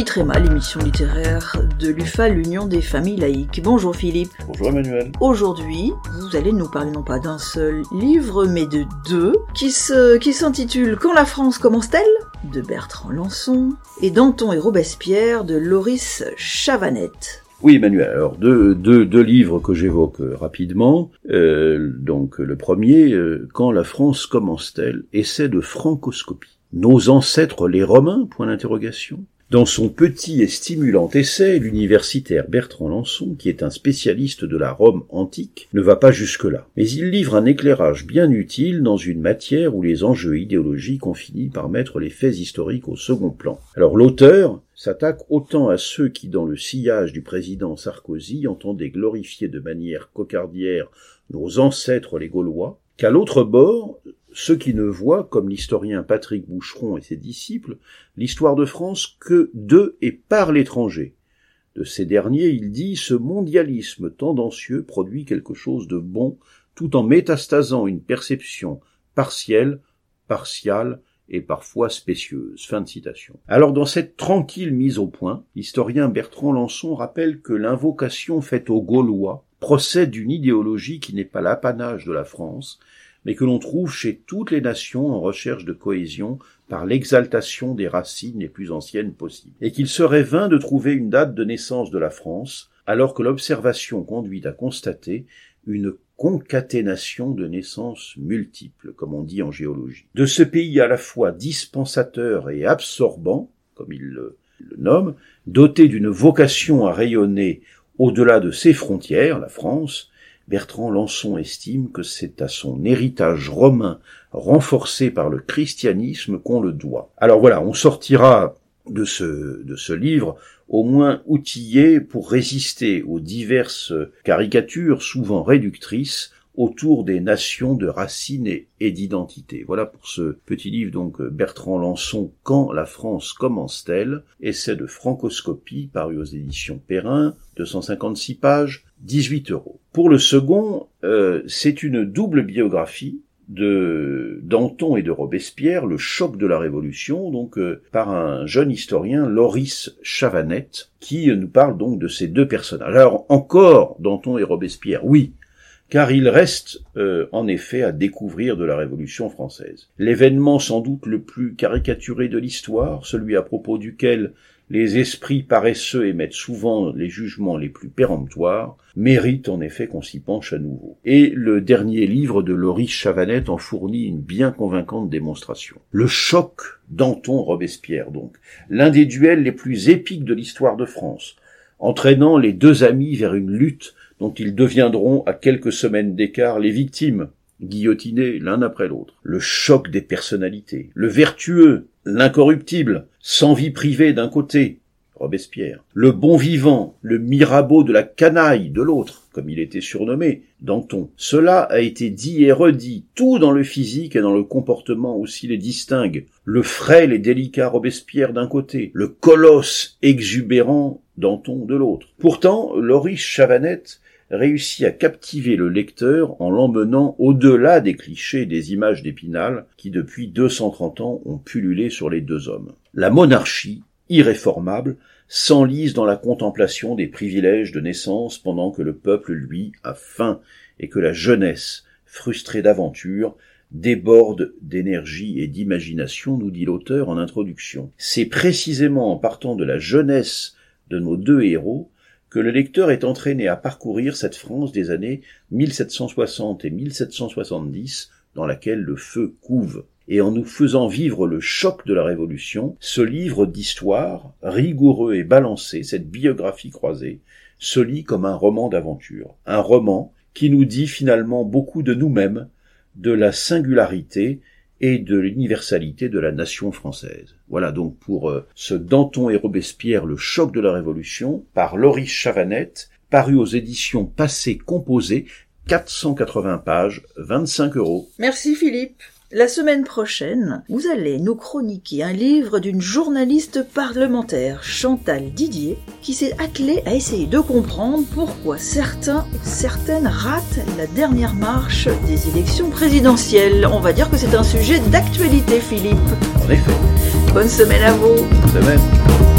Henri Tréma, l'émission littéraire de l'UFA, l'Union des familles laïques. Bonjour Philippe. Bonjour Emmanuel. Aujourd'hui, vous allez nous parler non pas d'un seul livre, mais de deux, qui se, qui s'intitulent Quand la France commence-t-elle? de Bertrand Lançon et Danton et Robespierre de Loris Chavanette. Oui, Emmanuel. Alors deux, deux, deux livres que j'évoque rapidement. Euh, donc le premier, euh, Quand la France commence-t-elle? Essai de francoscopie. Nos ancêtres les Romains? Point d'interrogation. Dans son petit et stimulant essai, l'universitaire Bertrand Lançon, qui est un spécialiste de la Rome antique, ne va pas jusque-là. Mais il livre un éclairage bien utile dans une matière où les enjeux idéologiques ont fini par mettre les faits historiques au second plan. Alors l'auteur s'attaque autant à ceux qui, dans le sillage du président Sarkozy, entendaient glorifier de manière cocardière nos ancêtres les Gaulois, qu'à l'autre bord, ceux qui ne voient, comme l'historien Patrick Boucheron et ses disciples, l'histoire de France que de et par l'étranger. De ces derniers, il dit ce mondialisme tendancieux produit quelque chose de bon tout en métastasant une perception partielle, partiale et parfois spécieuse. Fin de citation. Alors dans cette tranquille mise au point, l'historien Bertrand Lançon rappelle que l'invocation faite aux Gaulois procède d'une idéologie qui n'est pas l'apanage de la France, mais que l'on trouve chez toutes les nations en recherche de cohésion par l'exaltation des racines les plus anciennes possibles, et qu'il serait vain de trouver une date de naissance de la France, alors que l'observation conduit à constater une concaténation de naissances multiples, comme on dit en géologie. De ce pays à la fois dispensateur et absorbant, comme il le, le nomme, doté d'une vocation à rayonner au-delà de ses frontières, la France, Bertrand Lançon estime que c'est à son héritage romain renforcé par le christianisme qu'on le doit. Alors voilà, on sortira de ce, livre au moins outillé pour résister aux diverses caricatures souvent réductrices autour des nations de racines et, d'identité. Voilà pour ce petit livre donc Bertrand Lançon Quand la France commence-t-elle? Essai de francoscopie paru aux éditions Perrin, 256 pages, 18 euros. Pour le second, euh, c'est une double biographie de Danton et de Robespierre, le choc de la Révolution, donc euh, par un jeune historien, Loris Chavanette, qui nous parle donc de ces deux personnages. Alors encore Danton et Robespierre, oui, car il reste euh, en effet à découvrir de la Révolution française. L'événement sans doute le plus caricaturé de l'histoire, celui à propos duquel les esprits paresseux émettent souvent les jugements les plus péremptoires, mérite en effet qu'on s'y penche à nouveau. Et le dernier livre de Loris Chavanette en fournit une bien convaincante démonstration. Le choc Danton-Robespierre donc, l'un des duels les plus épiques de l'histoire de France, entraînant les deux amis vers une lutte dont ils deviendront à quelques semaines d'écart les victimes, guillotinés l'un après l'autre. Le choc des personnalités, le vertueux, l'incorruptible, sans vie privée d'un côté, Robespierre, le bon vivant, le Mirabeau de la canaille de l'autre, comme il était surnommé, Danton. Cela a été dit et redit, tout dans le physique et dans le comportement aussi les distingue. Le frêle et délicat Robespierre d'un côté, le colosse exubérant Danton de l'autre. Pourtant, Loris Chavanette réussit à captiver le lecteur en l'emmenant au-delà des clichés des images d'Épinal qui depuis 230 ans ont pullulé sur les deux hommes. La monarchie, irréformable, s'enlise dans la contemplation des privilèges de naissance pendant que le peuple, lui, a faim et que la jeunesse, frustrée d'aventure, déborde d'énergie et d'imagination, nous dit l'auteur en introduction. C'est précisément en partant de la jeunesse de nos deux héros que le lecteur est entraîné à parcourir cette France des années 1760 et 1770 dans laquelle le feu couve. Et en nous faisant vivre le choc de la Révolution, ce livre d'histoire, rigoureux et balancé, cette biographie croisée, se lit comme un roman d'aventure. Un roman qui nous dit finalement beaucoup de nous-mêmes, de la singularité et de l'universalité de la nation française. Voilà donc pour euh, ce Danton et Robespierre, le choc de la Révolution, par Loris Chavanette, paru aux éditions Passé Composé, 480 pages, 25 euros. Merci Philippe. La semaine prochaine, vous allez nous chroniquer un livre d'une journaliste parlementaire, Chantal Didier, qui s'est attelée à essayer de comprendre pourquoi certains ou certaines ratent la dernière marche des élections présidentielles. On va dire que c'est un sujet d'actualité, Philippe. En effet. Bonne semaine à vous. Bonne semaine.